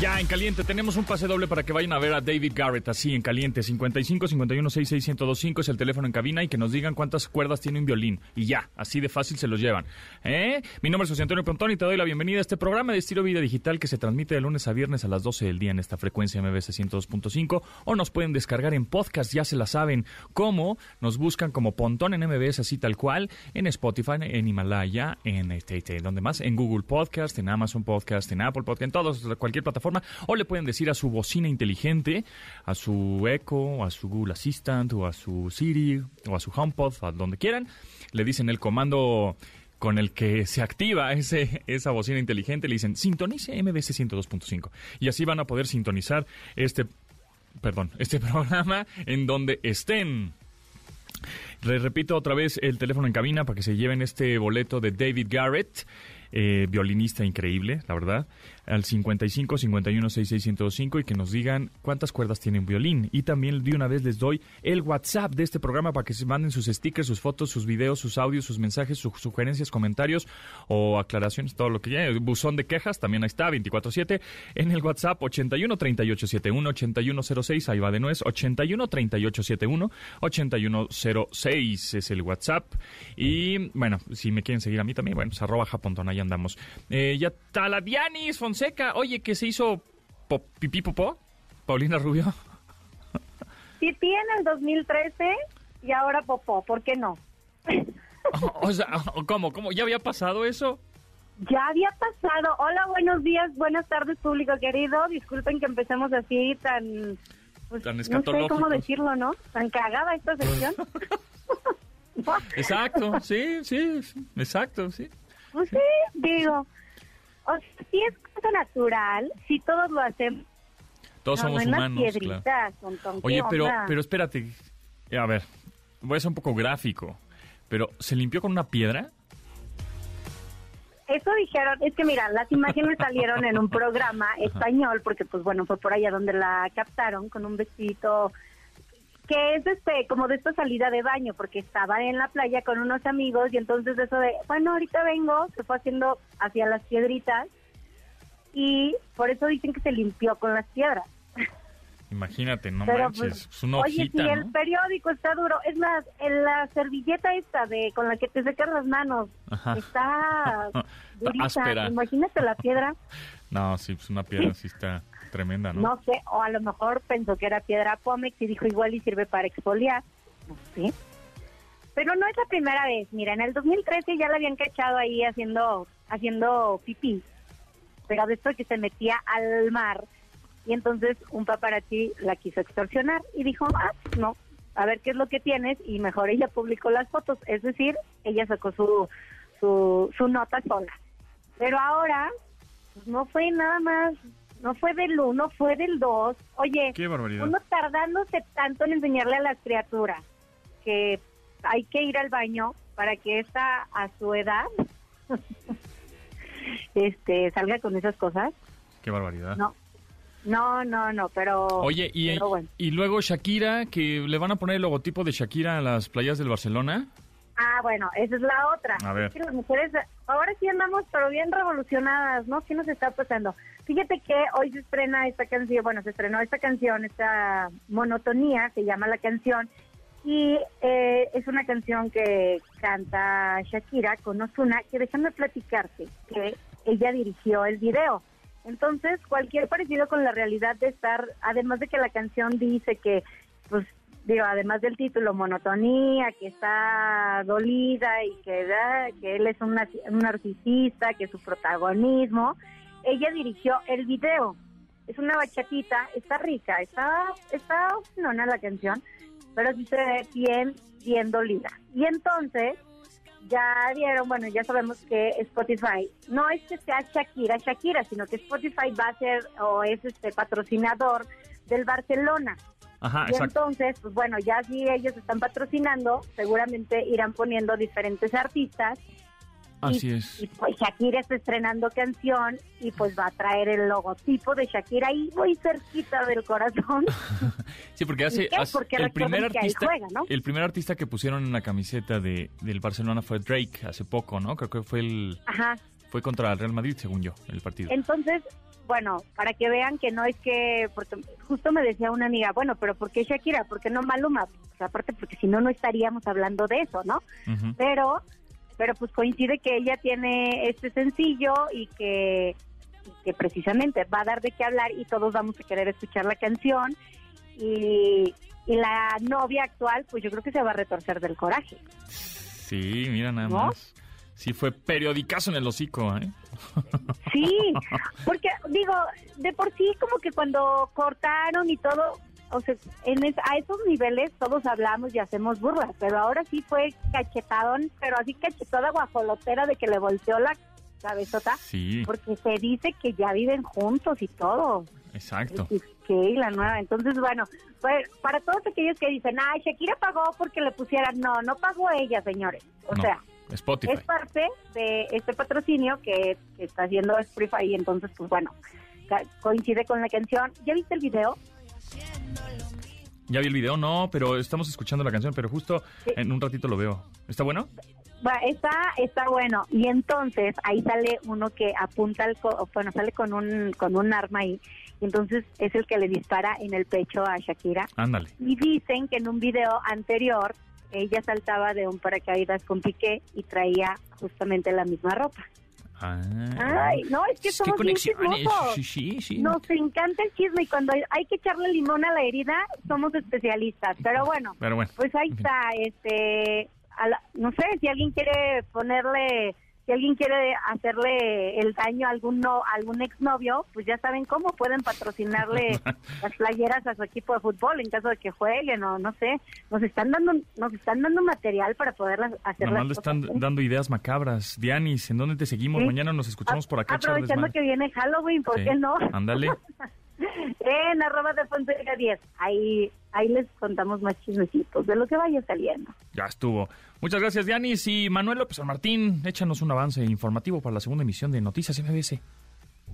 Ya en caliente tenemos un pase doble para que vayan a ver a David Garrett así en caliente 55 51 66 1025 es el teléfono en cabina y que nos digan cuántas cuerdas tiene un violín y ya, así de fácil se los llevan. ¿Eh? Mi nombre es José Antonio Pontón y te doy la bienvenida a este programa de estilo vida digital que se transmite de lunes a viernes a las 12 del día en esta frecuencia MBS 102.5 o nos pueden descargar en podcast, ya se la saben cómo, nos buscan como Pontón en MBS así tal cual, en Spotify, en Himalaya, en este, este, donde más, en Google Podcast, en Amazon Podcast, en Apple Podcast, en todos, cualquier plataforma o le pueden decir a su bocina inteligente, a su Echo, a su Google Assistant, o a su Siri, o a su HomePod, a donde quieran, le dicen el comando con el que se activa ese, esa bocina inteligente, le dicen sintonice MBC 102.5 y así van a poder sintonizar este, perdón, este programa en donde estén. Le repito otra vez el teléfono en cabina para que se lleven este boleto de David Garrett, eh, violinista increíble, la verdad al 55 51 6605 y que nos digan cuántas cuerdas tiene un violín. Y también de una vez les doy el WhatsApp de este programa para que se manden sus stickers, sus fotos, sus videos, sus audios, sus mensajes, sus sugerencias, comentarios o aclaraciones, todo lo que ya. Buzón de quejas, también ahí está, 24-7. En el WhatsApp 81 38 71 8106, ahí va de nuez, 81 38 71 8106 es el WhatsApp. Y bueno, si me quieren seguir a mí también, bueno, pues arroba japontón, ahí andamos. Eh, ya está la Dianis Fonseca, oye, que se hizo pipí popó, Paulina Rubio. Pipí en el 2013 y ahora popó, ¿por qué no? o sea, ¿cómo? ¿Cómo? ¿Ya había pasado eso? Ya había pasado. Hola, buenos días, buenas tardes, público querido. Disculpen que empecemos así tan... Pues, tan no sé cómo decirlo, ¿no? Tan cagada esta sección. exacto, sí, sí, exacto, sí. Pues sí, digo, o sea, si es cosa natural, si todos lo hacemos. Todos somos humanos. Claro. Oye, pero, pero espérate. A ver, voy a ser un poco gráfico. Pero, ¿se limpió con una piedra? Eso dijeron, es que mira, las imágenes salieron en un programa español, porque pues bueno, fue por allá donde la captaron, con un vestido que es este como de esta salida de baño porque estaba en la playa con unos amigos y entonces eso de bueno ahorita vengo se fue haciendo hacia las piedritas y por eso dicen que se limpió con las piedras. Imagínate, no manches, pues, es una hojita, Oye, si el periódico está duro, es más, en la servilleta esta de con la que te secas las manos, está durita, imagínate la piedra. No, sí, pues una piedra sí está tremenda, ¿no? No sé, o a lo mejor pensó que era piedra Pómex y dijo igual y sirve para exfoliar, sé. Pero no es la primera vez, mira, en el 2013 ya la habían cachado ahí haciendo, haciendo pipí, pero de esto que se metía al mar y entonces un paparazzi la quiso extorsionar y dijo, ah, no, a ver qué es lo que tienes y mejor ella publicó las fotos, es decir, ella sacó su, su, su nota sola. Pero ahora pues, no fue nada más, no fue del uno, fue del dos. Oye, uno tardándose tanto en enseñarle a las criaturas que hay que ir al baño para que esta a su edad este salga con esas cosas. Qué barbaridad. No, no, no, no, pero... Oye, y, y luego Shakira, que le van a poner el logotipo de Shakira a las playas del Barcelona. Ah, bueno, esa es la otra. A ver. las mujeres, ahora sí andamos, pero bien revolucionadas, ¿no? ¿Qué nos está pasando? Fíjate que hoy se estrena esta canción, bueno, se estrenó esta canción, esta monotonía, se llama la canción, y eh, es una canción que canta Shakira con Ozuna, que déjame platicarte que ella dirigió el video. Entonces, cualquier parecido con la realidad de estar, además de que la canción dice que, pues, digo, además del título, monotonía, que está dolida y que, que él es un narcisista, que su protagonismo, ella dirigió el video. Es una bachatita, está rica, está, está no, la canción, pero sí se ve bien, bien dolida. Y entonces, ya vieron, bueno, ya sabemos que Spotify no es que sea Shakira, Shakira, sino que Spotify va a ser o es este patrocinador del Barcelona. Ajá, y entonces, pues bueno, ya si ellos están patrocinando, seguramente irán poniendo diferentes artistas Así y, es. y, pues Shakira está estrenando canción y pues va a traer el logotipo de Shakira ahí muy cerquita del corazón. Sí, porque hace, hace- Porque el primer artista, juega, ¿no? el primer artista que pusieron en la camiseta de del Barcelona fue Drake hace poco, ¿no? Creo que fue el Ajá. fue contra el Real Madrid, según yo, el partido. Entonces, bueno, para que vean que no es que, porque justo me decía una amiga, bueno, pero ¿por qué Shakira? ¿Por qué no Maluma? Pues aparte, porque si no, no estaríamos hablando de eso, ¿no? Pero, pero pues coincide que ella tiene este sencillo y que, y que precisamente va a dar de qué hablar y todos vamos a querer escuchar la canción y, y la novia actual, pues yo creo que se va a retorcer del coraje. Sí, mira nada ¿No? más. Sí fue periodicazo en el hocico, ¿eh? Sí, porque digo, de por sí como que cuando cortaron y todo, o sea, en es- a esos niveles todos hablamos y hacemos burlas, pero ahora sí fue cachetadón, pero así cachetada guajolotera de que le volteó la cabezota, Sí, porque se dice que ya viven juntos y todo. exacto. Y la nueva. Entonces, bueno, pues, para todos aquellos que dicen, ay, Shakira pagó porque le pusieran, no, no pagó ella, señores. O No, sea, Spotify. es parte de este patrocinio que, que está haciendo Spotify y entonces pues bueno coincide con la canción ¿ya viste el video? Ya vi el video, no, pero estamos escuchando la canción, pero justo en un ratito lo veo. ¿Está bueno? Va, está está bueno y entonces ahí sale uno que apunta al co- bueno sale con un con un arma ahí y entonces es el que le dispara en el pecho a Shakira Ándale. y dicen que en un video anterior ella saltaba de un paracaídas con Piqué y traía justamente la misma ropa Ah, ay no es que Es somos bien chismosos. Sí, sí, sí. Nos encanta el chisme y cuando hay que echarle limón a la herida, somos especialistas. Pero bueno, Pero bueno. pues ahí en fin. está. Este, a la- no sé si alguien quiere ponerle, si alguien quiere hacerle el daño a algún no, a algún exnovio, pues ya saben cómo pueden patrocinarle las playeras a su equipo de fútbol en caso de que jueguen o no sé. Nos están dando, nos están dando material para poder hacer Nomás le están cosas. dando ideas macabras. Dianis, ¿en dónde te seguimos? Sí. Mañana nos escuchamos por acá. Aprovechando que viene Halloween, ¿por Sí. qué no? Ándale. En arroba de Fonseca 10. Ahí, ahí les contamos más chismecitos de lo que vaya saliendo. Ya estuvo. Muchas gracias, Dianis. Y Manuel López San Martín, échanos un avance informativo para la segunda emisión de Noticias MBS.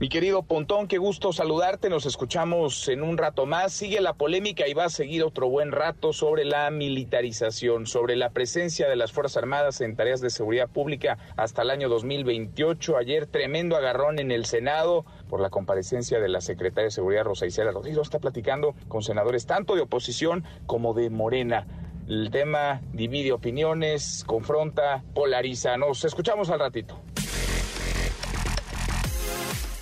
Mi querido Pontón, qué gusto saludarte. Nos escuchamos en un rato más. Sigue la polémica y va a seguir otro buen rato sobre la militarización, sobre la presencia de las Fuerzas Armadas en tareas de seguridad pública hasta el año 2028. Ayer tremendo agarrón en el Senado por la comparecencia de la secretaria de Seguridad Rosa Isela Rodríguez. Está platicando con senadores tanto de oposición como de Morena. El tema divide opiniones, confronta, polariza. Nos escuchamos al ratito.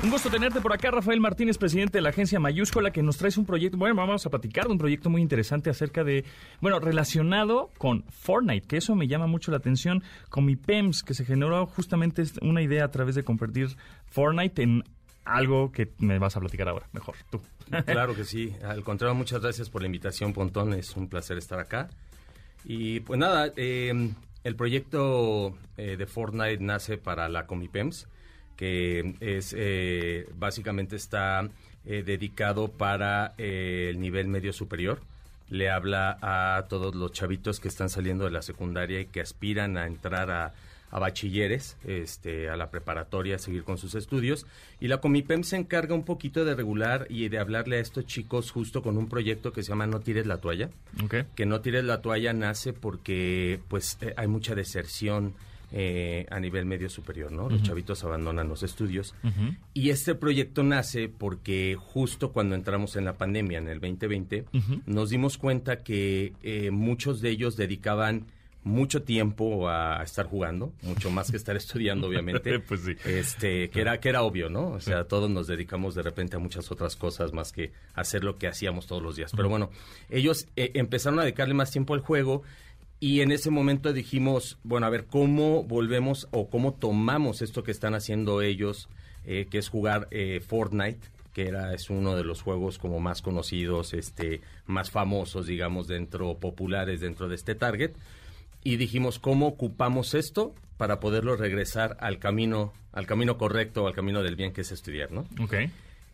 Un gusto tenerte por acá, Rafael Martínez, presidente de la agencia Mayúscula, que nos traes un proyecto, bueno, vamos a platicar de un proyecto muy interesante acerca de, bueno, relacionado con Fortnite, que eso me llama mucho la atención, con mi PEMS, que se generó justamente una idea a través de convertir Fortnite en algo que me vas a platicar ahora, mejor, tú. Claro que sí. Al contrario, muchas gracias por la invitación, Pontón. Es un placer estar acá. Y pues nada, eh, el proyecto eh, de Fortnite nace para la Comipems, que es eh, básicamente está eh, dedicado para eh, el nivel medio superior. Le habla a todos los chavitos que están saliendo de la secundaria y que aspiran a entrar a, a bachilleres, este, a la preparatoria, a seguir con sus estudios. Y la Comipem se encarga un poquito de regular y de hablarle a estos chicos justo con un proyecto que se llama No tires la toalla que no tires la toalla nace porque pues eh, hay mucha deserción eh, a nivel medio superior, ¿no? Los chavitos abandonan los estudios. Y este proyecto nace porque justo cuando entramos en la pandemia, en el 2020, Ujú. nos dimos cuenta que eh, muchos de ellos dedicaban mucho tiempo a estar jugando, mucho más que estar estudiando, obviamente. Pues sí. Este, que era, que era obvio, ¿no? O sea, todos nos dedicamos de repente a muchas otras cosas más que hacer lo que hacíamos todos los días. Pero bueno, ellos eh, empezaron a dedicarle más tiempo al juego y en ese momento dijimos, bueno, a ver, ¿cómo volvemos o cómo tomamos esto que están haciendo ellos, eh, que es jugar eh, Fortnite? que era es uno de los juegos como más conocidos, este, más famosos, digamos, dentro populares dentro de este target. Y dijimos cómo ocupamos esto para poderlo regresar al camino, al camino correcto, al camino del bien que es estudiar, ¿no? Ok.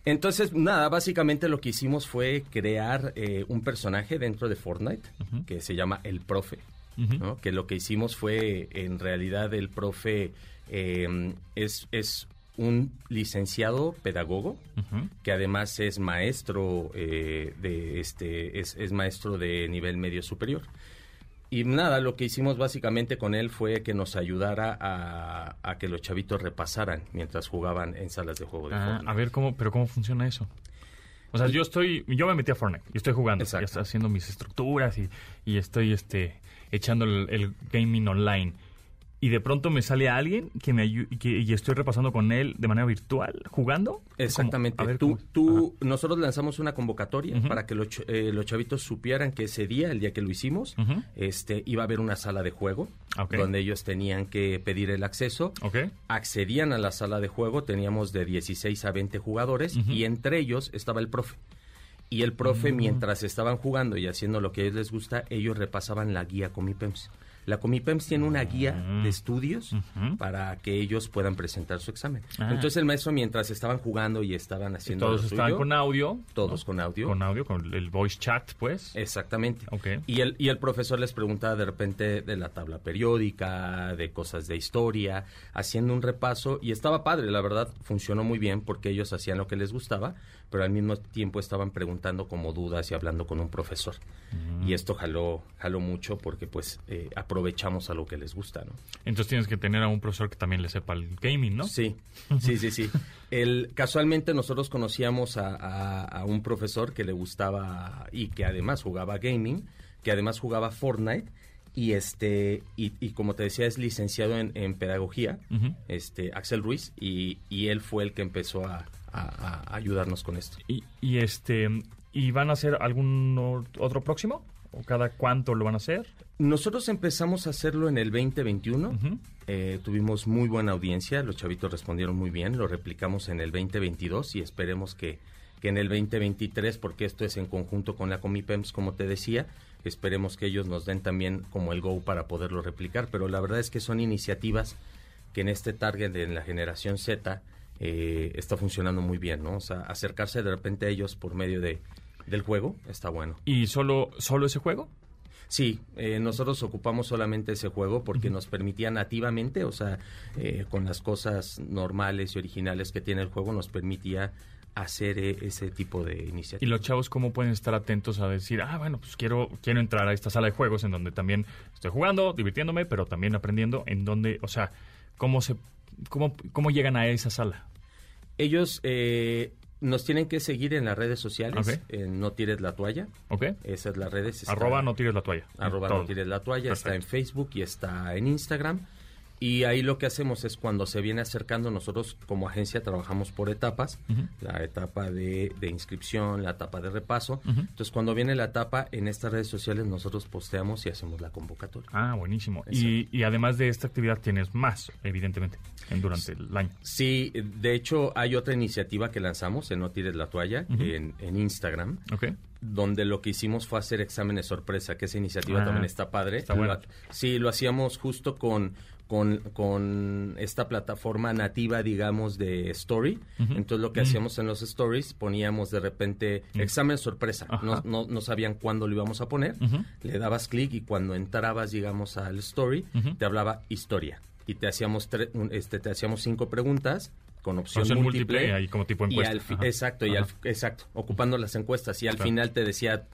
Entonces, nada, básicamente lo que hicimos fue crear eh, un personaje dentro de Fortnite que se llama El Profe. ¿No? Que lo que hicimos fue, en realidad, el profe eh, es, es un licenciado pedagogo que además es maestro eh, de este es, es maestro de nivel medio superior y nada lo que hicimos básicamente con él fue que nos ayudara a, a que los chavitos repasaran mientras jugaban en salas de juego de Ah, Fortnite. a ver cómo, pero cómo funciona eso. O sea, yo estoy, yo me metí a Fortnite y estoy jugando, ya estoy haciendo mis estructuras y, y estoy este echando el, el gaming online. Y de pronto me sale alguien que me que y estoy repasando con él de manera virtual, jugando. Exactamente. Ver, tú, nosotros lanzamos una convocatoria para que los, eh, los chavitos supieran que ese día, el día que lo hicimos, este, iba a haber una sala de juego Ok. donde ellos tenían que pedir el acceso. Accedían a la sala de juego, teníamos de 16 a 20 jugadores y entre ellos estaba el profe. Y el profe, Mm. mientras estaban jugando y haciendo lo que a ellos les gusta, ellos repasaban la guía Comipems. La Comipems tiene una guía Mm. de estudios para que ellos puedan presentar su examen. Ah. Entonces el maestro, mientras estaban jugando y estaban Y haciendo todos lo estaban suyo, con audio. todos ¿no? con audio. Con audio, con el voice chat, pues. Exactamente. Ok. Y el, y el profesor les preguntaba de repente de la tabla periódica, de cosas de historia, haciendo un repaso. Y estaba padre, la verdad, funcionó muy bien porque ellos hacían lo que les gustaba, pero al mismo tiempo estaban preguntando como dudas y hablando con un profesor. Mm. Y esto jaló, jaló mucho porque pues eh, aprovechamos a lo que les gusta, ¿no? Entonces tienes que tener a un profesor que también le sepa el gaming, ¿no? Sí, sí, sí, sí. El, casualmente nosotros conocíamos a, a- a un profesor que le gustaba y que además jugaba gaming, que además jugaba Fortnite y este y, y como te decía es licenciado en, en pedagogía, este Axel Ruiz y, y él fue el que empezó a, a- a ayudarnos con esto. Y, y este, ¿y van a hacer algún otro próximo? ¿O cada cuánto lo van a hacer? Nosotros empezamos a hacerlo en el 2021. Ujú. Eh, tuvimos muy buena audiencia, los chavitos respondieron muy bien, lo replicamos en el 2022 y esperemos que, que en el 2023, porque esto es en conjunto con la Comipems, como te decía, esperemos que ellos nos den también como el go para poderlo replicar, pero la verdad es que son iniciativas que en este target, en la generación Z, eh, está funcionando muy bien, ¿no? O sea, acercarse de repente a ellos por medio de, del juego está bueno. ¿Y solo, solo ese juego? Sí, eh, nosotros ocupamos solamente ese juego porque nos permitía nativamente, o sea, eh, con las cosas normales y originales que tiene el juego, nos permitía hacer eh, ese tipo de ¿Y iniciativas. los chavos cómo pueden estar atentos a decir, ah, bueno, pues quiero, quiero entrar a esta sala de juegos en donde también estoy jugando, divirtiéndome, pero también aprendiendo, en donde, o sea, cómo se, cómo, cómo llegan a esa sala? Ellos eh, nos tienen que seguir en las redes sociales, en No Tires la Toalla, ¿Ok? esas son las redes. está- Arroba no tires la toalla. arroba Todo. no tires la toalla, está en. Facebook y está en Instagram. Y ahí lo que hacemos es cuando se viene acercando, nosotros como agencia trabajamos por etapas, la etapa de, de inscripción, la etapa de repaso. Entonces cuando viene la etapa, en estas redes sociales nosotros posteamos y hacemos la convocatoria. Ah, buenísimo. Y, y además de esta actividad tienes más, evidentemente, en, durante el año. Sí, de hecho hay otra iniciativa que lanzamos en No Tires la Toalla, en, en Instagram, ¿Ok? donde lo que hicimos fue hacer exámenes sorpresa, que esa iniciativa Ah, también está padre. está buena. Lo- sí, lo hacíamos justo con, con, con esta plataforma nativa, digamos, de Story. Entonces lo que hacíamos en los stories, poníamos de repente examen sorpresa. No, no, no sabían cuándo lo íbamos a poner. Le dabas clic y cuando entrabas, digamos, al story, te hablaba historia. Y te hacíamos, tre- un- este, te hacíamos cinco preguntas con opción múltiple. múltiple, ahí como tipo Y encuesta. al fi- Ajá. exacto, y al, exacto, ocupando las encuestas. Y al Claro. final te decía,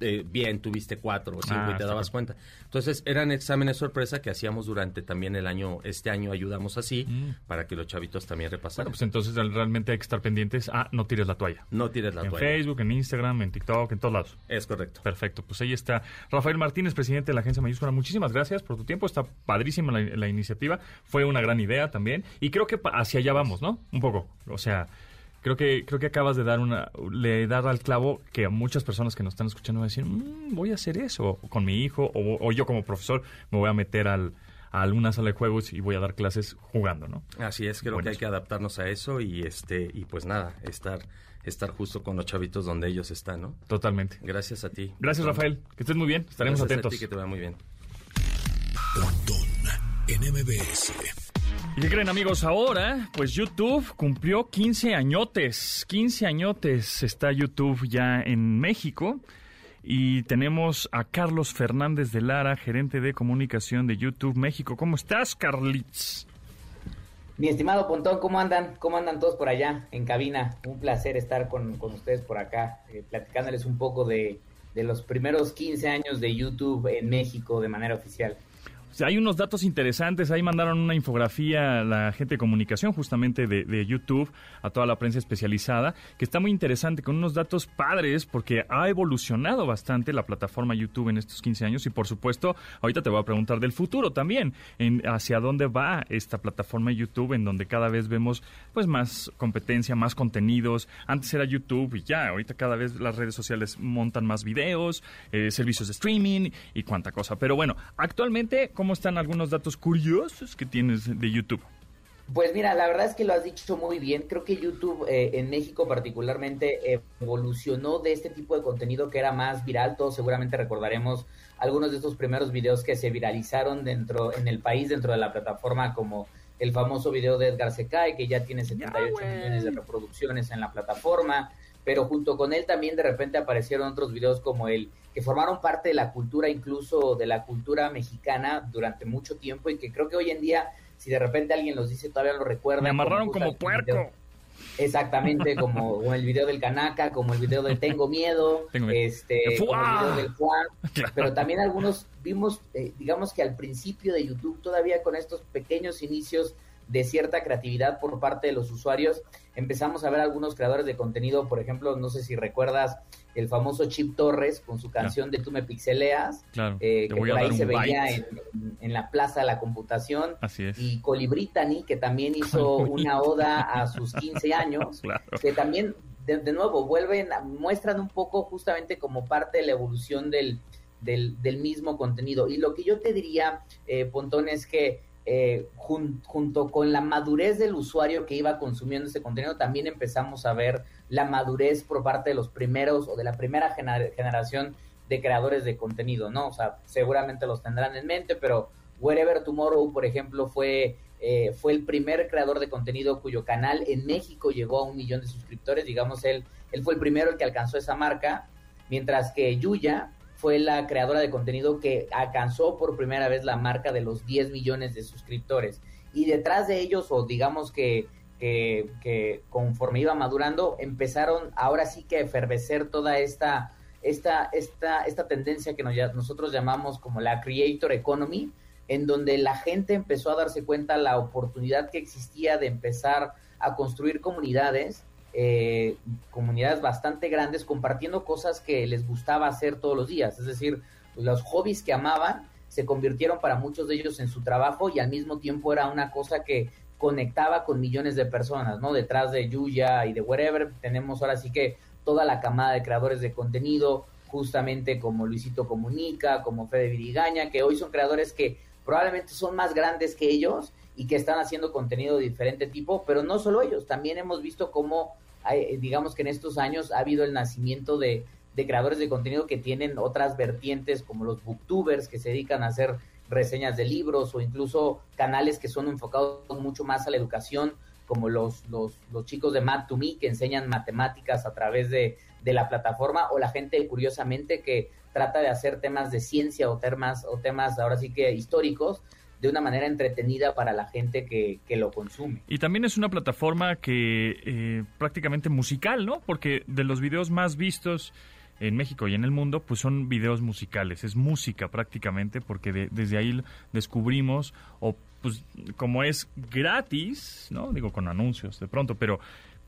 eh, bien, tuviste cuatro o cinco Ah, y te está dabas cuenta. Entonces eran exámenes sorpresa que hacíamos durante también el año, este año ayudamos así, Mm. para que los chavitos también Bueno, repasaran. pues entonces realmente hay que estar pendientes a no tires la toalla. no tires la en toalla. Facebook, en Instagram, en TikTok, en todos lados. Es correcto. Perfecto, pues ahí está Rafael Martínez, presidente de la agencia Mayúscula. Muchísimas gracias por tu tiempo, está padrísima la, la iniciativa, fue una gran idea también y creo que hacia allá vamos, ¿no? Un poco, o sea, creo que creo que acabas de dar una le dar al clavo que a muchas personas que nos están escuchando van a decir, "Mm, voy a hacer eso con mi hijo o, o yo como profesor me voy a meter al a alguna sala de juegos y voy a dar clases jugando, ¿no? Así es, creo que hay que adaptarnos a eso y este y pues nada, estar estar justo con los chavitos donde ellos están, ¿no? Totalmente. Gracias a ti. Gracias, Rafael. Que estés muy bien. Estaremos Gracias atentos. A ti, que te va muy bien. En MBS. ¿Y qué creen amigos? Ahora, pues YouTube cumplió 15 añotes. 15 añotes está YouTube ya en México. Y tenemos a Carlos Fernández de Lara, gerente de comunicación de YouTube México. ¿Cómo estás, Carlitz? Mi estimado Pontón, ¿cómo andan? ¿Cómo andan todos por allá en cabina? Un placer estar con, con ustedes por acá, eh, platicándoles un poco de, de los primeros 15 años de YouTube en México de manera oficial. Hay unos datos interesantes. Ahí mandaron una infografía a la gente de comunicación, justamente de, de, YouTube, a toda la prensa especializada, que está muy interesante, con unos datos padres, porque ha evolucionado bastante la plataforma YouTube en estos 15 años. Y por supuesto, ahorita te voy a preguntar del futuro también, en hacia dónde va esta plataforma YouTube, en donde cada vez vemos pues más competencia, más contenidos. Antes era YouTube y ya, ahorita cada vez las redes sociales montan más videos, eh, servicios de streaming y cuánta cosa. Pero bueno, actualmente, ¿cómo están algunos datos curiosos que tienes de YouTube? Pues mira, la verdad es que lo has dicho muy bien. Creo que YouTube eh, en México particularmente evolucionó de este tipo de contenido que era más viral. Todos seguramente recordaremos algunos de estos primeros videos que se viralizaron dentro en el país, dentro de la plataforma, como el famoso video de Edgar Secay, que ya tiene 78 yeah, millones de reproducciones en la plataforma. Pero junto con él también de repente aparecieron otros videos como el que formaron parte de la cultura, incluso de la cultura mexicana durante mucho tiempo y que creo que hoy en día, si de repente alguien los dice, todavía lo recuerdan. Me amarraron como, como puerco. Video. Exactamente, como, como, el video del Canaca, como el video del Tengo Miedo, Tengo este, como el video del Juan, claro. pero también algunos vimos, eh, digamos que al principio de YouTube, todavía con estos pequeños inicios de cierta creatividad por parte de los usuarios, empezamos a ver algunos creadores de contenido, por ejemplo, no sé si recuerdas el famoso Chip Torres con su canción claro. de Tú me pixeleas, claro. eh, que por ahí se veía en, en, la Plaza de la Computación, Así es. y Colibritani, que también hizo una oda a sus 15 años, claro. que también, de, de, nuevo, vuelven, muestran un poco justamente como parte de la evolución del, del, del mismo contenido. Y lo que yo te diría, eh, Pontón, es que eh, jun, junto con la madurez del usuario que iba consumiendo ese contenido, también empezamos a ver la madurez por parte de los primeros o de la primera gener generación de creadores de contenido, ¿no? O sea, seguramente los tendrán en mente, pero Wherever Tomorrow, por ejemplo, fue, eh, fue el primer creador de contenido cuyo canal en México llegó a un millón de suscriptores, digamos, él, él fue el primero el que alcanzó esa marca, mientras que Yuya fue la creadora de contenido que alcanzó por primera vez la marca de los 10 millones de suscriptores. Y detrás de ellos, o digamos que, que, que conforme iba madurando, empezaron ahora sí que a efervecer toda esta, esta, esta, esta tendencia que nos, nosotros llamamos como la Creator Economy, en donde la gente empezó a darse cuenta la oportunidad que existía de empezar a construir comunidades eh, comunidades bastante grandes compartiendo cosas que les gustaba hacer todos los días. Es decir, los hobbies que amaban se convirtieron para muchos de ellos en su trabajo y al mismo tiempo era una cosa que conectaba con millones de personas, ¿no? Detrás de Yuya y de Wherever tenemos ahora sí que toda la camada de creadores de contenido, justamente como Luisito Comunica, como Fede Virigaña, que hoy son creadores que probablemente son más grandes que ellos y que están haciendo contenido de diferente tipo, pero no solo ellos, también hemos visto cómo hay, digamos que en estos años ha habido el nacimiento de, de, creadores de contenido que tienen otras vertientes como los booktubers que se dedican a hacer reseñas de libros o incluso canales que son enfocados mucho más a la educación como los, los, los chicos de Math to Me que enseñan matemáticas a través de, de, la plataforma o la gente curiosamente que trata de hacer temas de ciencia o temas, o temas ahora sí que históricos de una manera entretenida para la gente que, que, lo consume. Y también es una plataforma que eh, prácticamente musical, ¿no? Porque de los videos más vistos en México y en el mundo, pues son videos musicales, es música prácticamente, porque de, desde ahí descubrimos, o pues como es gratis, ¿no? Digo con anuncios de pronto, pero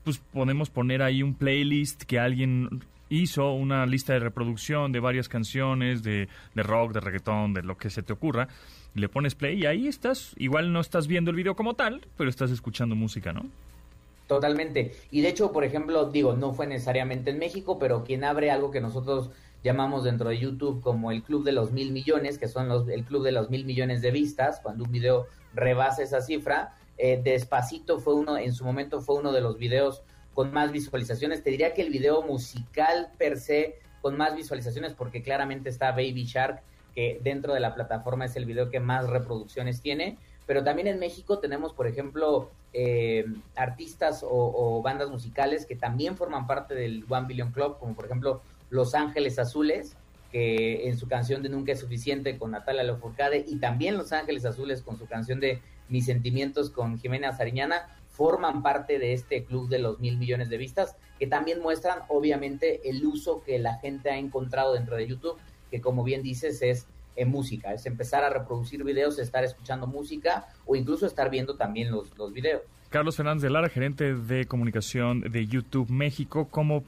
pues podemos poner ahí un playlist que alguien hizo una lista de reproducción de varias canciones de, de rock, de reggaetón, de lo que se te ocurra, le pones play y ahí estás, igual no estás viendo el video como tal, pero estás escuchando música, ¿no? Totalmente. Y de hecho, por ejemplo, digo, no fue necesariamente en México, pero quien abre algo que nosotros llamamos dentro de YouTube como el club de los mil millones, que son los, el club de los mil millones de vistas, cuando un video rebasa esa cifra. Eh, Despacito fue uno, en su momento fue uno de los videos con más visualizaciones. Te diría que el video musical per se con más visualizaciones, porque claramente está Baby Shark, que dentro de la plataforma es el video que más reproducciones tiene. Pero también en México tenemos, por ejemplo, eh, artistas o, bandas musicales que también forman parte del One Billion Club, como por ejemplo Los Ángeles Azules, que en su canción de Nunca es Suficiente con Natalia Lafourcade, y también Los Ángeles Azules con su canción de Mis Sentimientos con Jimena Sariñana, forman parte de este club de los mil millones de vistas, que también muestran obviamente el uso que la gente ha encontrado dentro de YouTube, que como bien dices es en música, es empezar a reproducir videos, estar escuchando música o incluso estar viendo también los, los videos. Carlos Fernández de Lara, gerente de comunicación de YouTube México, ¿cómo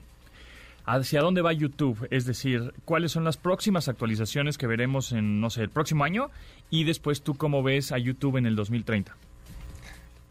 hacia dónde va YouTube, es decir, cuáles son las próximas actualizaciones que veremos en, no sé, el próximo año y después tú cómo ves a YouTube en el 2030.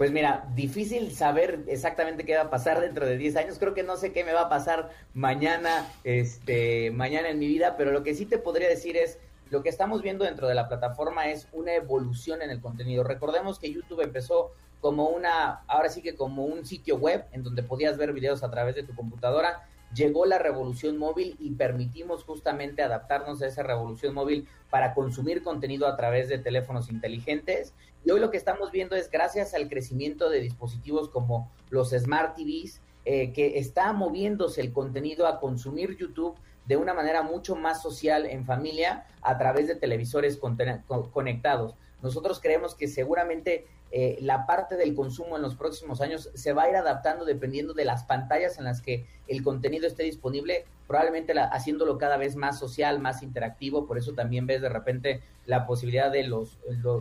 Pues mira, difícil saber exactamente qué va a pasar dentro de 10 años. Creo que no sé qué me va a pasar mañana, este, mañana en mi vida, pero lo que sí te podría decir es, lo que estamos viendo dentro de la plataforma es una evolución en el contenido. Recordemos que YouTube empezó como una, ahora sí que como un sitio web en donde podías ver videos a través de tu computadora llegó la revolución móvil y permitimos justamente adaptarnos a esa revolución móvil para consumir contenido a través de teléfonos inteligentes. Y hoy lo que estamos viendo es gracias al crecimiento de dispositivos como los Smart TVs, eh, que está moviéndose el contenido a consumir YouTube de una manera mucho más social en familia a través de televisores conectados. Nosotros creemos que seguramente eh, la parte del consumo en los próximos años se va a ir adaptando dependiendo de las pantallas en las que el contenido esté disponible, probablemente haciéndolo cada vez más social, más interactivo, por eso también ves de repente la posibilidad de, los,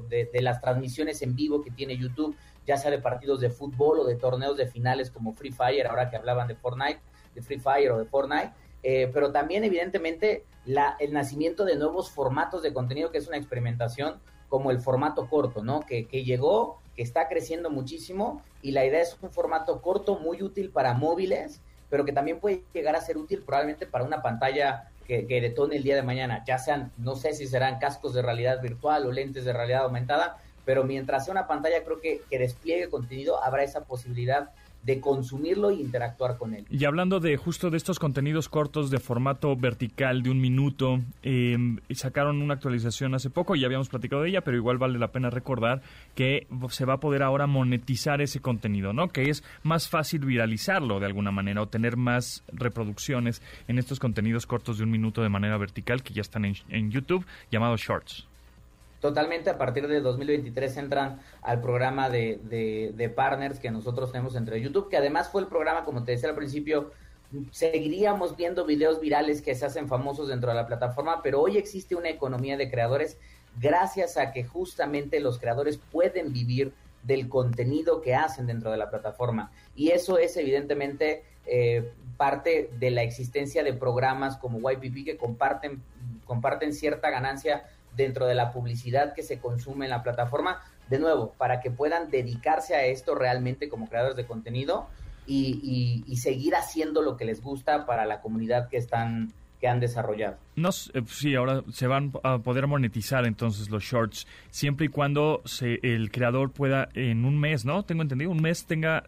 de, las transmisiones en vivo que tiene YouTube, ya sea de partidos de fútbol o de torneos de finales como Free Fire, ahora que hablaban de Fortnite, de Free Fire o de Fortnite, eh, pero también evidentemente la, el nacimiento de nuevos formatos de contenido que es una experimentación como el formato corto, ¿no? Que, que llegó, que está creciendo muchísimo y la idea es un formato corto muy útil para móviles, pero que también puede llegar a ser útil probablemente para una pantalla que, que detone el día de mañana, ya sean, no sé si serán cascos de realidad virtual o lentes de realidad aumentada, pero mientras sea una pantalla creo que, que despliegue contenido habrá esa posibilidad de consumirlo e interactuar con él. Y hablando de justo de estos contenidos cortos de formato vertical de un minuto, em, sacaron una actualización hace poco, ya habíamos platicado de ella, pero igual vale la pena recordar que se va a poder ahora monetizar ese contenido, ¿no? Que es más fácil viralizarlo de alguna manera o tener más reproducciones en estos contenidos cortos de un minuto de manera vertical que ya están en YouTube, llamados Shorts. Totalmente, a partir de 2023 entran al programa de, de, partners que nosotros tenemos entre YouTube, que además fue el programa, como te decía al principio, seguiríamos viendo videos virales que se hacen famosos dentro de la plataforma, pero hoy existe una economía de creadores gracias a que justamente los creadores pueden vivir del contenido que hacen dentro de la plataforma. Y eso es evidentemente eh, parte de la existencia de programas como YPP que comparten, comparten cierta ganancia dentro de la publicidad que se consume en la plataforma, de nuevo, para que puedan dedicarse a esto realmente como creadores de contenido y, seguir haciendo lo que les gusta para la comunidad que están que han desarrollado. No, eh, sí, ahora se van a poder monetizar entonces los shorts, siempre y cuando se, el creador pueda en un mes, ¿no? Tengo entendido, un mes tenga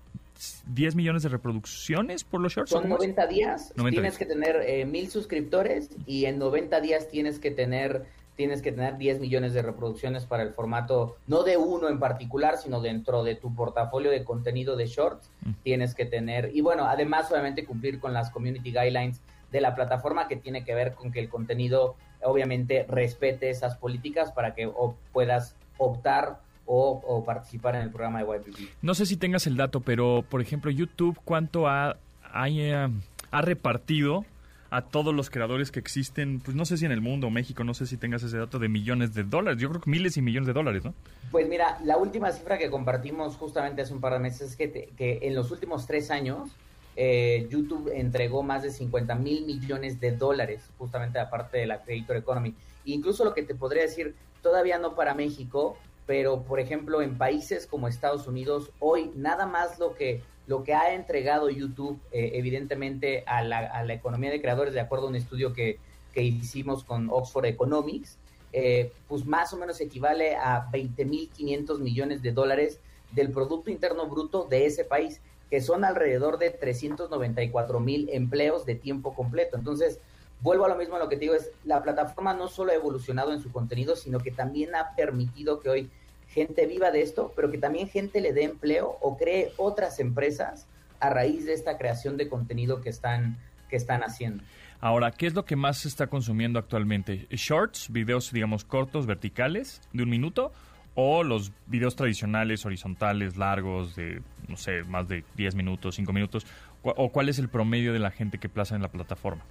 10 millones de reproducciones por los shorts. Son 90 días, tienes que tener eh, mil suscriptores y en 90 días tienes que tener tienes que tener 10 millones de reproducciones para el formato, no de uno en particular, sino dentro de tu portafolio de contenido de shorts, mm. tienes que tener, y bueno, además obviamente cumplir con las community guidelines de la plataforma que tiene que ver con que el contenido obviamente respete esas políticas para que puedas optar o, participar en el programa de YPP. No sé si tengas el dato, pero por ejemplo YouTube, ¿cuánto ha, ha, eh, ha repartido a todos los creadores que existen, pues no sé si en el mundo, México, no sé si tengas ese dato de millones de dólares, yo creo que miles y millones de dólares, ¿no? Pues mira, la última cifra que compartimos justamente hace un par de meses es que, que en los últimos tres años eh, YouTube entregó más de 50 mil millones de dólares justamente aparte de la Creator Economy. incluso lo que te podría decir, todavía no para México, pero por ejemplo en países como Estados Unidos, hoy nada más lo que lo que ha entregado YouTube, eh, evidentemente, a la, a economía de creadores, de acuerdo a un estudio que, que hicimos con Oxford Economics, eh, pues más o menos equivale a 20.500 millones de dólares del Producto Interno Bruto de ese país, que son alrededor de 394 mil empleos de tiempo completo. Entonces, vuelvo a lo mismo, lo que te digo es, la plataforma no solo ha evolucionado en su contenido, sino que también ha permitido que hoy gente viva de esto, pero que también gente le dé empleo o cree otras empresas a raíz de esta creación de contenido que están, que están haciendo. Ahora, ¿qué es lo que más se está consumiendo actualmente? ¿Shorts, videos, digamos, cortos, verticales, de un minuto? ¿O los videos tradicionales, horizontales, largos, de, no sé, más de 10 minutos, 5 minutos? ¿O cuál es el promedio de la gente que plaza en la plataforma?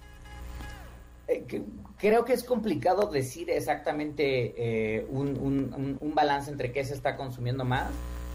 Eh, creo que es complicado decir exactamente eh, un, un, balance entre qué se está consumiendo más,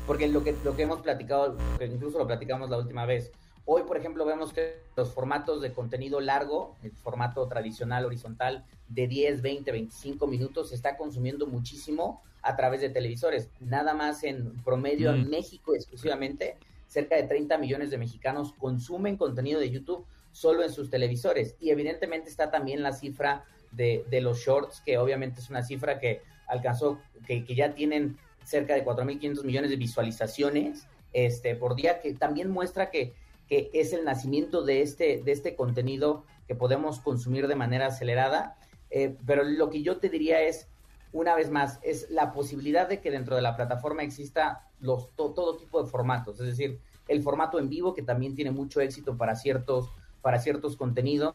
porque lo que, lo que hemos platicado, incluso lo platicamos la última vez, hoy por ejemplo vemos que los formatos de contenido largo, el formato tradicional horizontal de 10, 20, 25 minutos, se está consumiendo muchísimo a través de televisores. Nada más en promedio en mm. México exclusivamente, cerca de 30 millones de mexicanos consumen contenido de YouTube solo en sus televisores. Y evidentemente está también la cifra de, de los shorts, que obviamente es una cifra que alcanzó, que, que ya tienen cerca de 4.500 millones de visualizaciones este, por día, que también muestra que, que es el nacimiento de este, de este contenido que podemos consumir de manera acelerada. Eh, pero lo que yo te diría es, una vez más, es la posibilidad de que dentro de la plataforma exista los, todo tipo de formatos, es decir, el formato en vivo, que también tiene mucho éxito para ciertos para ciertos contenidos,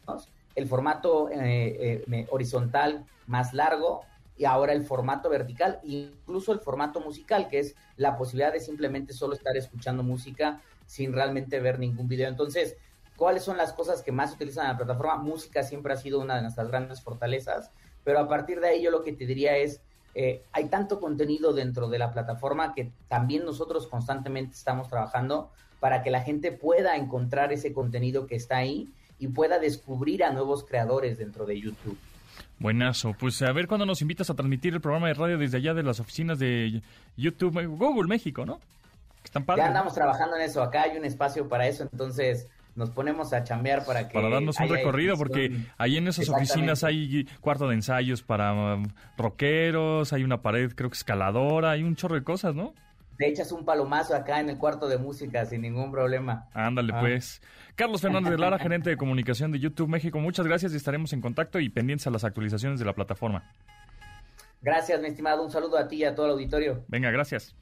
el formato eh, eh, horizontal más largo y ahora el formato vertical, incluso el formato musical, que es la posibilidad de simplemente solo estar escuchando música sin realmente ver ningún video. Entonces, ¿cuáles son las cosas que más utilizan en la plataforma? Música siempre ha sido una de nuestras grandes fortalezas, pero a partir de ahí yo lo que te diría es, eh, hay tanto contenido dentro de la plataforma que también nosotros constantemente estamos trabajando para que la gente pueda encontrar ese contenido que está ahí y pueda descubrir a nuevos creadores dentro de YouTube. Buenazo. Pues a ver cuándo nos invitas a transmitir el programa de radio desde allá de las oficinas de YouTube, Google México, ¿no? Están Ya andamos trabajando en eso. Acá hay un espacio para eso, entonces nos ponemos a chambear para que... Para darnos un recorrido, porque ahí en esas oficinas hay cuarto de ensayos para um, rockeros, hay una pared, creo que escaladora, hay un chorro de cosas, ¿no? Te echas un palomazo acá en el cuarto de música sin ningún problema. Ándale, ah. pues. Carlos Fernández de Lara, gerente de comunicación de YouTube México, muchas gracias y estaremos en contacto y pendientes a las actualizaciones de la plataforma. Gracias, mi estimado. Un saludo a ti y a todo el auditorio. Venga, gracias.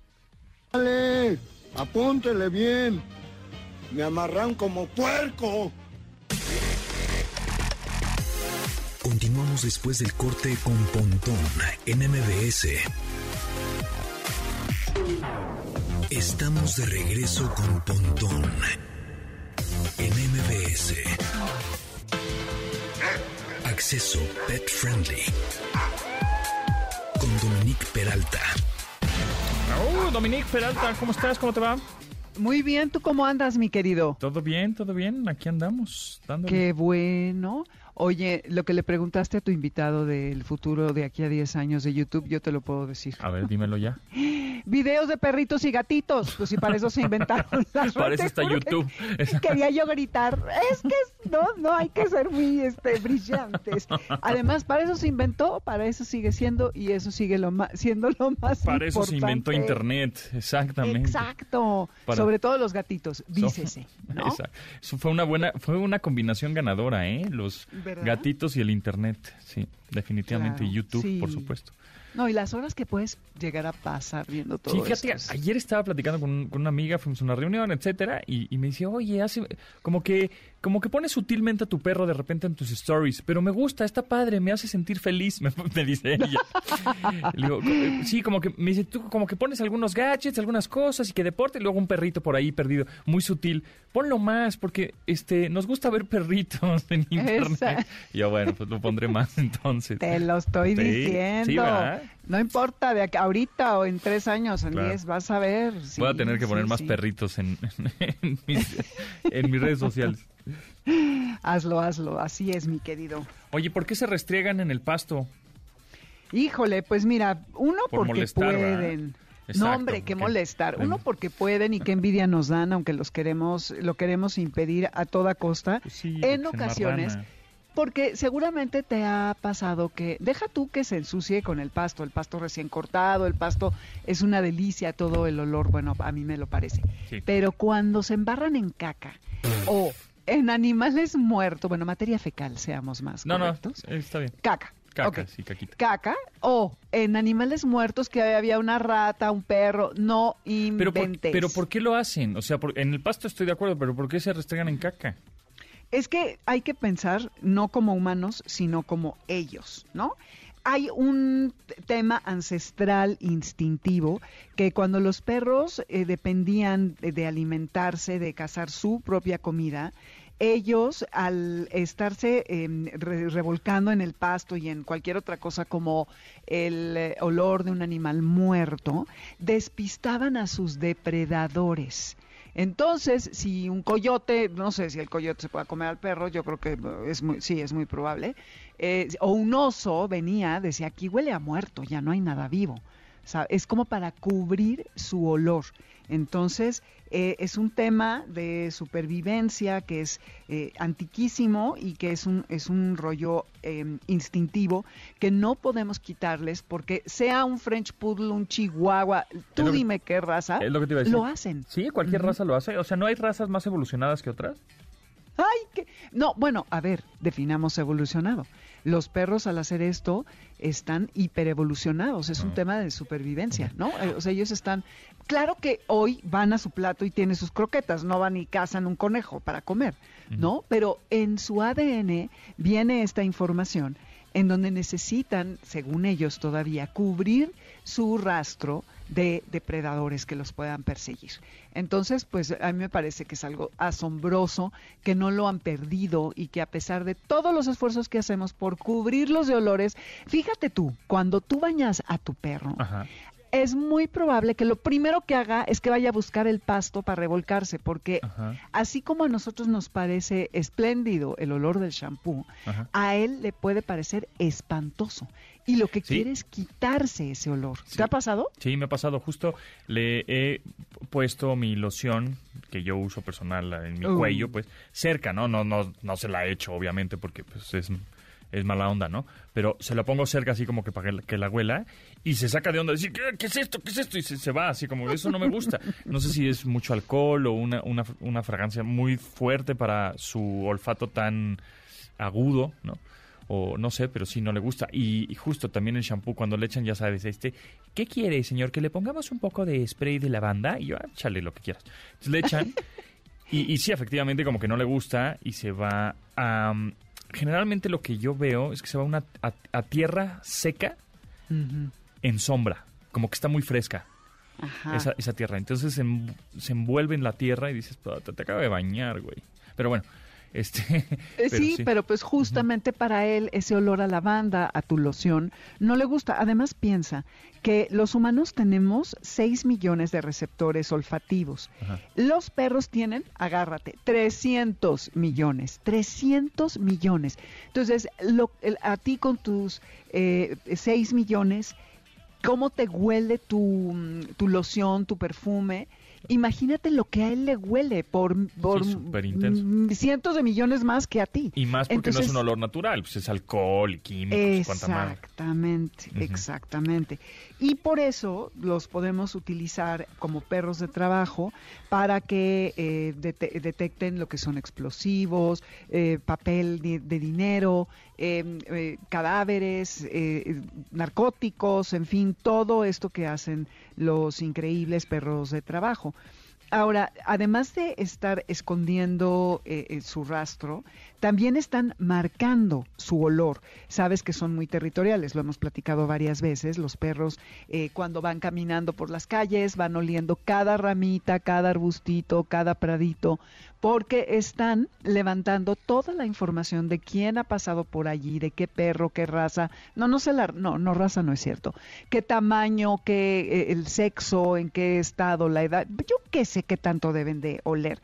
Dale, apúntele bien. Me amarran como puerco. Continuamos después del corte con Pontón en MBS. Estamos de regreso con Pontón en MBS. Acceso Pet Friendly con Dominique Peralta. Oh, Dominique Peralta, ¿cómo estás? ¿Cómo te va? Muy bien, ¿tú cómo andas, mi querido? Todo bien, todo bien, aquí andamos. Dándole. Qué bueno. Oye, lo que le preguntaste a tu invitado del futuro de aquí a 10 años de YouTube, yo te lo puedo decir. A ver, dímelo ya. Videos de perritos y gatitos. Pues si para eso se inventaron las Para eso está YouTube. Quería yo gritar. Es que no, no hay que ser muy este, brillantes. Además, para eso se inventó, para eso sigue siendo y eso sigue lo más, siendo lo más Para eso se inventó Internet, exactamente. Exacto. Sobre todo los gatitos, dícese. ¿no? Exacto. Eso fue una buena, fue una combinación ganadora, ¿eh? Los gatitos y el Internet, sí, definitivamente. y YouTube, por supuesto. No, y las horas que puedes llegar a pasar viendo todo Fíjate, ayer estaba platicando con, una amiga, fuimos a una reunión, etcétera, y, y me decía, oye, hace como que como que pones sutilmente a tu perro de repente en tus stories, pero me gusta, está padre, me hace sentir feliz, me, dice ella. digo, sí, como que me dice, tú como que pones algunos gadgets, algunas cosas y que deporte y luego un perrito por ahí perdido, muy sutil. Ponlo más porque este nos gusta ver perritos en internet. Y yo, bueno, pues lo pondré más entonces. Te lo estoy diciendo. no importa de ahorita o en tres años, en diez, vas a ver. Voy a tener que poner más perritos en, mis, en mis redes sociales. hazlo, hazlo, así es, mi querido. Oye, ¿por qué se restriegan en el pasto? Híjole, pues mira, uno porque pueden. no, hombre, qué molestar. Uno porque pueden y qué envidia nos dan, aunque los queremos, lo queremos impedir a toda costa. Pues en ocasiones porque seguramente te ha pasado que deja tú que se ensucie con el pasto, el pasto recién cortado, el pasto es una delicia, todo el olor, bueno, a mí me lo parece. Sí. Pero cuando se embarran en caca o en animales muertos, bueno, materia fecal, seamos más No, no, correctos. está bien. Caca. Caca, sí, caquita. Caca o en animales muertos que había una rata, un perro, no Pero por, inventes. pero ¿por qué lo hacen? O sea, por- en el pasto estoy de acuerdo, pero ¿por qué se restregan en caca? Es que hay que pensar no como humanos, sino como ellos, ¿no? Hay un tema ancestral instintivo que cuando los perros eh, dependían de, de alimentarse, de cazar su propia comida, ellos al estarse em, re- revolcando en el pasto y en cualquier otra cosa como el eh, olor de un animal muerto, despistaban a sus depredadores. Entonces, si un coyote, no sé si el coyote se pueda comer al perro, yo creo que eh, es muy, sí, es muy probable, eh, o un oso venía, decía, aquí huele a muerto, ya no hay nada vivo. Sea, es como para cubrir su olor. Entonces, eh, es un tema de supervivencia que es eh, antiquísimo y que es un, es un rollo eh, instintivo que no podemos quitarles porque sea un French Poodle, un Chihuahua, tú que- dime qué raza, Es lo que te iba a decir. lo hacen. Sí, cualquier raza lo hace. O sea, ¿no hay razas más evolucionadas que otras? Ay, que... No, bueno, a ver, definamos evolucionado. Los perros al hacer esto están hiperevolucionados, es un tema de supervivencia, ¿no? Eh, O sea, ellos están... Claro que hoy van a su plato y tienen sus croquetas, no van y cazan un conejo para comer, ¿no? Pero en su ADN viene esta información en donde necesitan, según ellos todavía, cubrir su rastro de depredadores que los puedan perseguir. Entonces, pues a mí me parece que es algo asombroso, que no lo han perdido y que a pesar de todos los esfuerzos que hacemos por cubrirlos de olores, fíjate tú, cuando tú bañas a tu perro. Es muy probable que lo primero que haga es que vaya a buscar el pasto para revolcarse, porque Ajá. así como a nosotros nos parece espléndido el olor del shampoo, Ajá. a él le puede parecer espantoso. Y lo que Sí. quiere es quitarse ese olor. Sí. ¿Te ha pasado? Sí, me ha pasado justo. Le he puesto mi loción que yo uso personal en mi Uh. cuello, pues cerca, ¿no? No, no, no se la he hecho, obviamente, porque pues es, es mala onda, ¿no? Pero se la pongo cerca así como que para que la- huela y se saca de onda, decir, ¿qué, qué es esto? ¿Qué es esto? Y se, se va así como, eso no me gusta. No sé si es mucho alcohol o una, una, una fragancia muy fuerte para su olfato tan agudo, ¿no? o no sé, pero sí no le gusta. Y, y justo también el shampoo cuando le echan, ya sabes, este, ¿qué quiere, señor? Que le pongamos un poco de spray de lavanda y yo, ah, échale lo que quieras. Entonces le echan y, y sí, efectivamente, como que no le gusta y se va a... generalmente lo que yo veo es que se va a una, a, a tierra seca en sombra, como que está muy fresca Ajá. esa, esa tierra. Entonces se, se envuelve en la tierra y dices, "Puta, te, acabo de bañar, güey. Pero bueno, este... Eh, sí, pero pues justamente para él ese olor a lavanda, a tu loción, no le gusta. Además piensa que los humanos tenemos 6 millones de receptores olfativos. Los perros tienen, agárrate, 300 millones, 300 millones. Entonces, lo- el- a ti con tus eh, 6 millones, ¿cómo te huele tu, mm, tu loción, tu perfume? Imagínate lo que a él le huele por, cientos de millones más que a ti. Y más porque no es un olor natural, pues es alcohol y químicos, y. Exactamente, exactamente. Y por eso los podemos utilizar como perros de trabajo para que eh, dete- detecten lo que son explosivos, eh, papel de, de dinero, eh, eh, cadáveres, eh, narcóticos, en fin, todo esto que hacen los increíbles perros de trabajo. Ahora, además de estar escondiendo eh, eh, su rastro, también están marcando su olor. Sabes que son muy territoriales, lo hemos platicado varias veces. Los perros, eh, cuando van caminando por las calles, van oliendo cada ramita, cada arbustito, cada pradito, porque están levantando toda la información de quién ha pasado por allí, de qué perro, qué raza. No, no sé la, no, no raza no es cierto. Qué tamaño, qué eh, el sexo, en qué estado, la edad. Yo qué sé qué tanto deben de oler.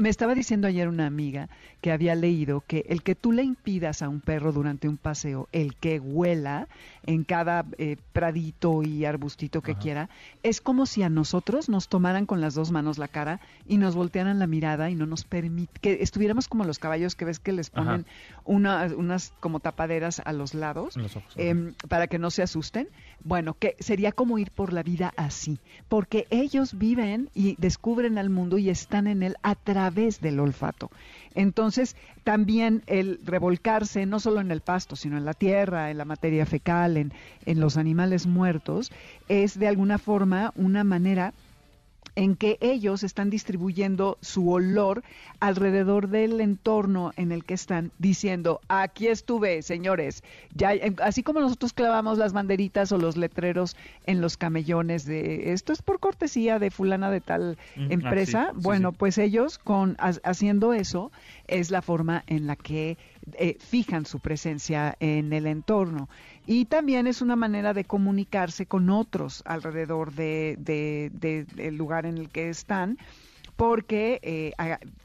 Me estaba diciendo ayer una amiga que había leído que el que tú le impidas a un perro durante un paseo el que huela en cada eh, pradito y arbustito que quiera, es como si a nosotros nos tomaran con las dos manos la cara y nos voltearan la mirada y no nos permite que estuviéramos como los caballos que ves que les ponen una, unas como tapaderas a los lados em, para que no se asusten. Bueno, que sería como ir por la vida así, porque ellos viven y descubren al mundo y están en él a través del olfato. Entonces, también el revolcarse no solo en el pasto, sino en la tierra, en la materia fecal, en, en los animales muertos, es de alguna forma una manera en que ellos están distribuyendo su olor alrededor del entorno en el que están diciendo, aquí estuve, señores, ya así como nosotros clavamos las banderitas o los letreros en los camellones de esto es por cortesía de fulana de tal ah, empresa, bueno, pues ellos con haciendo eso es la forma en la que eh, fijan su presencia en el entorno. Y también es una manera de comunicarse con otros alrededor de, del lugar en el que están porque eh,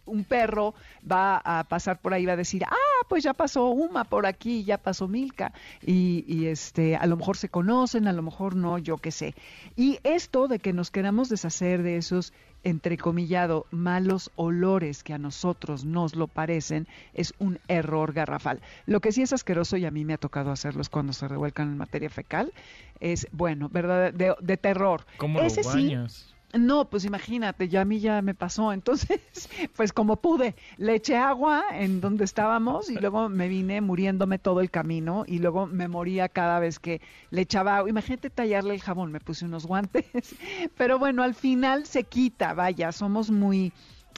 un perro va a pasar por ahí va a decir, ah, pues ya pasó Uma por aquí, ya pasó Milka, y, y, este, a lo mejor se conocen, a lo mejor no, yo qué sé. Y esto de que nos queramos deshacer de esos entrecomillado, malos olores que a nosotros nos lo parecen, es un error garrafal. Lo que sí es asqueroso, y a mí me ha tocado hacerlos cuando se revuelcan en materia fecal, es, bueno, ¿verdad? De, terror. ¿Cómo Ese lo bañas? No, pues imagínate, ya a mí ya me pasó. Entonces, pues como pude, le eché agua en donde estábamos y luego me vine muriéndome todo el camino y luego me moría cada vez que le echaba agua. Imagínate tallarle el jabón, me puse unos guantes. Pero bueno, al final se quita, vaya, somos muy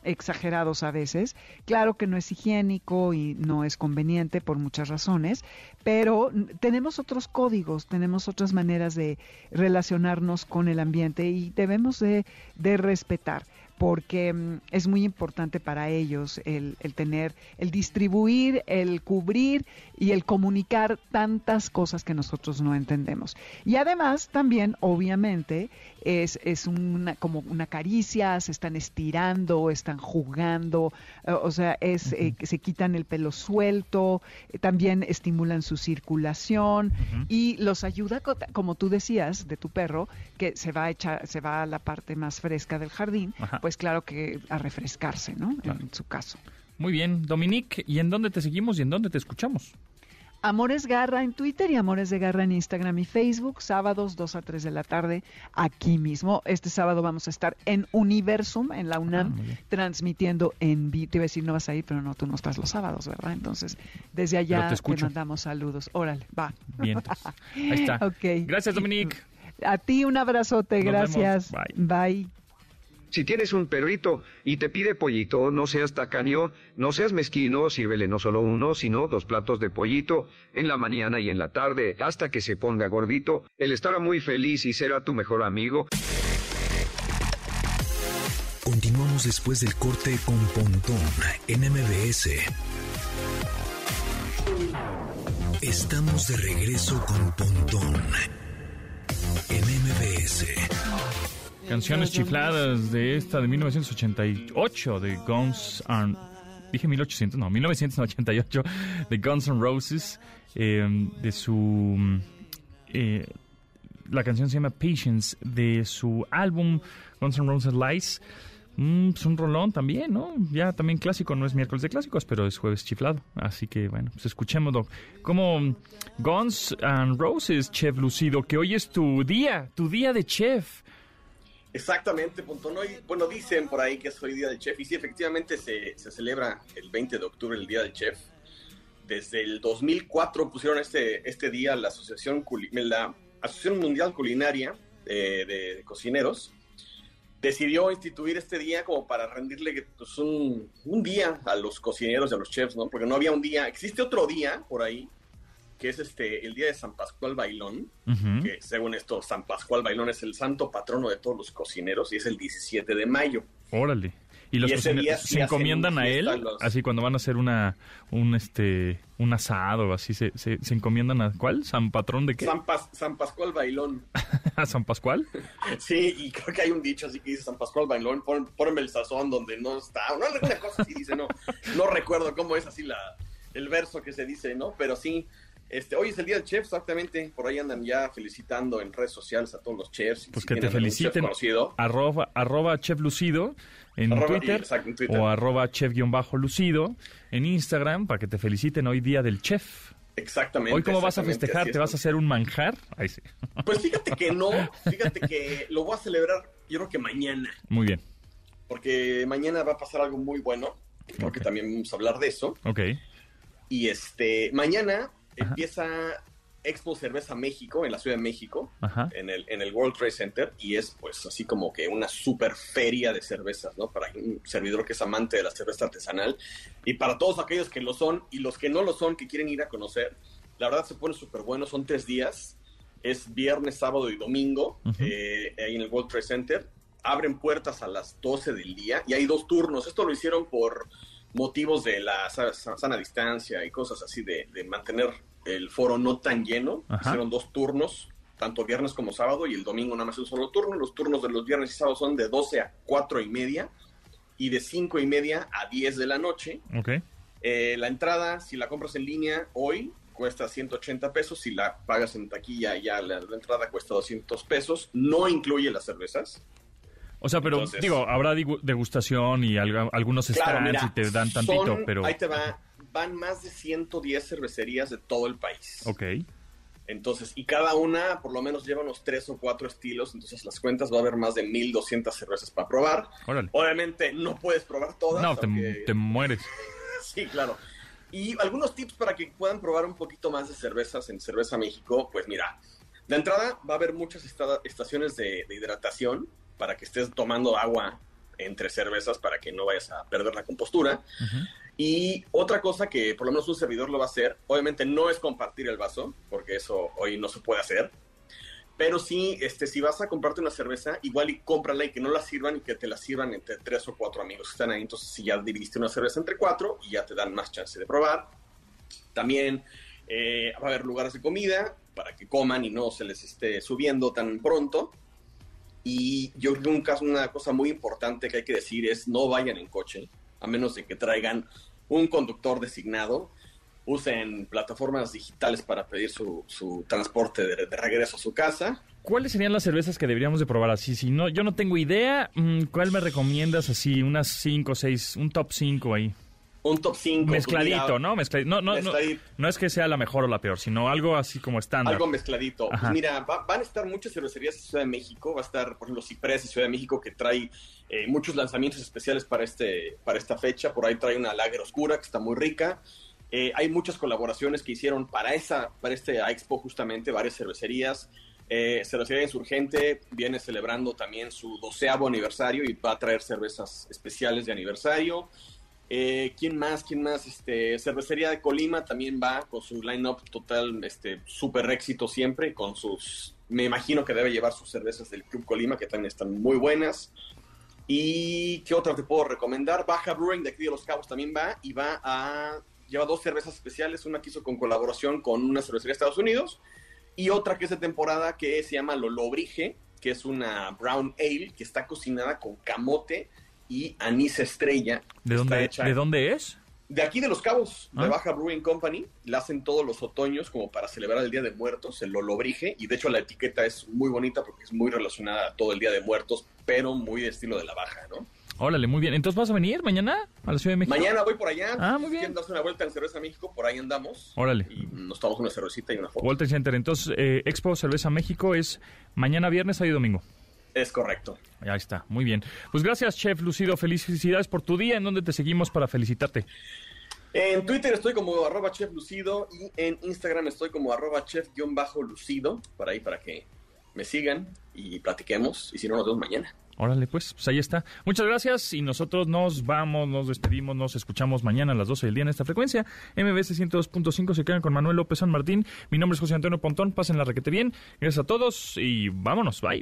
exagerados a veces. Claro que no es higiénico y no es conveniente por muchas razones, pero tenemos otros códigos, tenemos otras maneras de relacionarnos con el ambiente y debemos de, de respetar porque mm, es muy importante para ellos el, tener, el distribuir, el cubrir y el comunicar tantas cosas que nosotros no entendemos. Y además también, obviamente, es, es una, como una caricia, se están estirando, están jugando, eh, o sea, es eh, que se quitan el pelo suelto, eh, también estimulan su circulación y los ayuda, como tú decías, de tu perro, que se va a echar, se va a la parte más fresca del jardín, pues claro que a refrescarse, ¿no? En su caso. Muy bien, Dominique, ¿y en dónde te seguimos y en dónde te escuchamos? Amores Garra en Twitter y Amores de Garra en Instagram y Facebook, sábados 2 a 3 de la tarde, aquí mismo. Este sábado vamos a estar en Universum, en la UNAM, ah, transmitiendo en vivo. Te iba a decir, no vas a ir, pero no, tú no estás los sábados, ¿verdad? Entonces, desde allá te, mandamos saludos. Órale, va. Bien, ahí está. Gracias, Dominique. A ti un abrazote, gracias. Bye. Si tienes un perrito y te pide pollito, no seas tacaño, no seas mezquino, sírvele no solo uno, sino dos platos de pollito, en la mañana y en la tarde, hasta que se ponga gordito. Él estará muy feliz y será tu mejor amigo. Continuamos después del corte con Pontón en MBS. Estamos de regreso con Pontón en MBS. Canciones chifladas de esta de 1988 de Guns N' dije 1800, no, 1988 de Guns N' Roses em, de su eh, la canción se llama Patience de su álbum Guns N' Roses Lies. Mm, es un rolón también, ¿no? Ya también clásico, no es miércoles de clásicos, pero es jueves chiflado. Así que bueno, pues escuchémoslo. Como Guns N' Roses, Chef Lucido, que hoy es tu día, tu día de chef. Exactamente, punto. No, bueno, dicen por ahí que es hoy Día del Chef y sí, efectivamente se, se, celebra el 20 de octubre el Día del Chef. Desde el 2004 pusieron este, este día la Asociación, la Asociación Mundial Culinaria de, Cocineros. Decidió instituir este día como para rendirle pues, un, un, día a los cocineros y a los chefs, ¿no? Porque no había un día, existe otro día por ahí que es este el día de San Pascual Bailón, que según esto, San Pascual Bailón es el santo patrono de todos los cocineros y es el 17 de mayo. Órale. Y los Y cocineros se encomiendan a él, los- así cuando van a hacer una un este un asado, así se, se, se encomiendan a ¿cuál? San Patrón de qué? San, Pas- San Pascual Bailón. ¿A San Pascual? Sí, y creo que hay un dicho así que dice San Pascual Bailón, pon, ponme el sazón donde no está. No, alguna cosa así dice, no. No recuerdo cómo es así la, el verso que se dice, ¿no? Pero sí, este, hoy es el día del chef, exactamente. Por ahí andan ya felicitando en redes sociales a todos los chefs. Pues Si que te chef feliciten. conocido. Arroba, arroba Chef Lucido en Arroba- Twitter, exacto, en Twitter. o arroba Chef-Lucido en Instagram para que te feliciten hoy día del chef. Exactamente. Hoy cómo vas a festejar, ¿te vas a hacer un manjar? Ahí sí. Pues fíjate que no, fíjate que lo voy a celebrar yo creo que mañana, Muy bien. porque mañana va a pasar algo muy bueno, creo que también vamos a hablar de eso. Ok. Y este, mañana empieza Expo Cerveza México en la Ciudad de México, Ajá. en el, en el World Trade Center, y es pues así como que una super feria de cervezas, ¿no? Para un servidor que es amante de la cerveza artesanal, y para todos aquellos que lo son y los que no lo son, que quieren ir a conocer, la verdad se pone súper bueno, son tres días, es viernes, sábado y domingo, eh, ahí en el World Trade Center, abren puertas a las 12 del día, y hay dos turnos, esto lo hicieron por motivos de la sa- sa- sana distancia y cosas así de, de mantener el foro no tan lleno. Ajá. Hicieron dos turnos, tanto viernes como sábado, y el domingo nada más un solo turno. Los turnos de los viernes y sábados son de 12 a 4 y media y de 5 y media a 10 de la noche. Ok. Eh, la entrada, si la compras en línea hoy, cuesta 180 pesos. Si la pagas en taquilla, ya la, la entrada cuesta 200 pesos. No incluye las cervezas. O sea, pero Entonces- digo, habrá degustación y algunos Claro, stands mira, y te dan tantito, son- pero... Ahí te va. Van más de 110 cervecerías de todo el país. Ok. Entonces, y cada una por lo menos lleva unos tres o cuatro estilos, entonces las cuentas va a haber más de 1200 cervezas para probar. Órale. Obviamente no puedes probar todas. No, te, aunque- te mueres. Sí, claro. Y algunos tips para que puedan probar un poquito más de cervezas en Cerveza México, pues mira, de entrada va a haber muchas esta- estaciones de, de hidratación para que estés tomando agua entre cervezas para que no vayas a perder la compostura. Y otra cosa que por lo menos un servidor lo va a hacer, obviamente no es compartir el vaso, porque eso hoy no se puede hacer. Pero sí, este, si vas a comprarte una cerveza, igual y cómprala y que no la sirvan y que te la sirvan entre tres o cuatro amigos que están ahí. Entonces, si ya dividiste una cerveza entre cuatro y ya te dan más chance de probar. También eh, va a haber lugares de comida para que coman y no se les esté subiendo tan pronto. Y yo creo que una cosa muy importante que hay que decir es no vayan en coche, a menos de que traigan un conductor designado. Usen plataformas digitales para pedir su, su transporte de, regreso a su casa. ¿Cuáles serían las cervezas que deberíamos de probar así? Si no, yo no tengo idea, mm, ¿cuál me recomiendas así? Unas 5 o 6, un top 5 ahí. Un top 5. Mezcladito, ¿no? Mezcladito. No, no, no, Mezcladito. no es que sea la mejor o la peor, sino algo así como estándar. Algo mezcladito. Pues mira, va- van a estar muchas cervecerías en Ciudad de México. Va a estar, por ejemplo, Ciprés en Ciudad de México, que trae eh, muchos lanzamientos especiales para, este, para esta fecha. Por ahí trae una lager oscura que está muy rica. Eh, hay muchas colaboraciones que hicieron para, esa, para este Expo, justamente, varias cervecerías. Eh, Cervecería Insurgente viene celebrando también su doceavo aniversario y va a traer cervezas especiales de aniversario. Eh, ¿Quién más? ¿Quién más? Este, Cervecería de Colima también va con su line-up total, este, súper éxito siempre, con sus, me imagino que debe llevar sus cervezas del Club Colima, que también están muy buenas. ¿Y qué otra te puedo recomendar? Baja Brewing de aquí de Los Cabos también va y va a, lleva dos cervezas especiales, una que hizo con colaboración con una cervecería de Estados Unidos y otra que es de temporada que se llama Lolobrige, que es una brown ale que está cocinada con camote y anís estrella. ¿De dónde, hecha- ¿De dónde es? de aquí de Los Cabos, de Ah. Baja Brewing Company, la hacen todos los otoños como para celebrar el Día de Muertos, el Lolobrige, y de hecho la etiqueta es muy bonita porque es muy relacionada a todo el Día de Muertos, pero muy de estilo de la Baja, ¿no? Órale, muy bien. Entonces, ¿vas a venir mañana a la Ciudad de México? Mañana voy por allá, Ah, muy bien. quieren darse una vuelta en Cerveza México, por ahí andamos, Órale. y nos tomamos una cervecita y una foto. Walter Center. Entonces, eh, Expo Cerveza México es mañana viernes, sábado y domingo. Es correcto. Ya está, muy bien. Pues gracias, Chef Lucido. Felicidades por tu día. ¿En dónde te seguimos para felicitarte? En Twitter estoy como arroba chef lucido y en Instagram estoy como arroba chef-lucido, por ahí para que me sigan y platiquemos, y si no nos vemos mañana. Órale, pues, pues ahí está. Muchas gracias y nosotros nos vamos, nos despedimos, nos escuchamos mañana a las 12 del día en esta frecuencia. MBS 102.5 se quedan con Manuel López San Martín. Mi nombre es José Antonio Pontón. Pasen la requete bien. Gracias a todos y vámonos. Bye.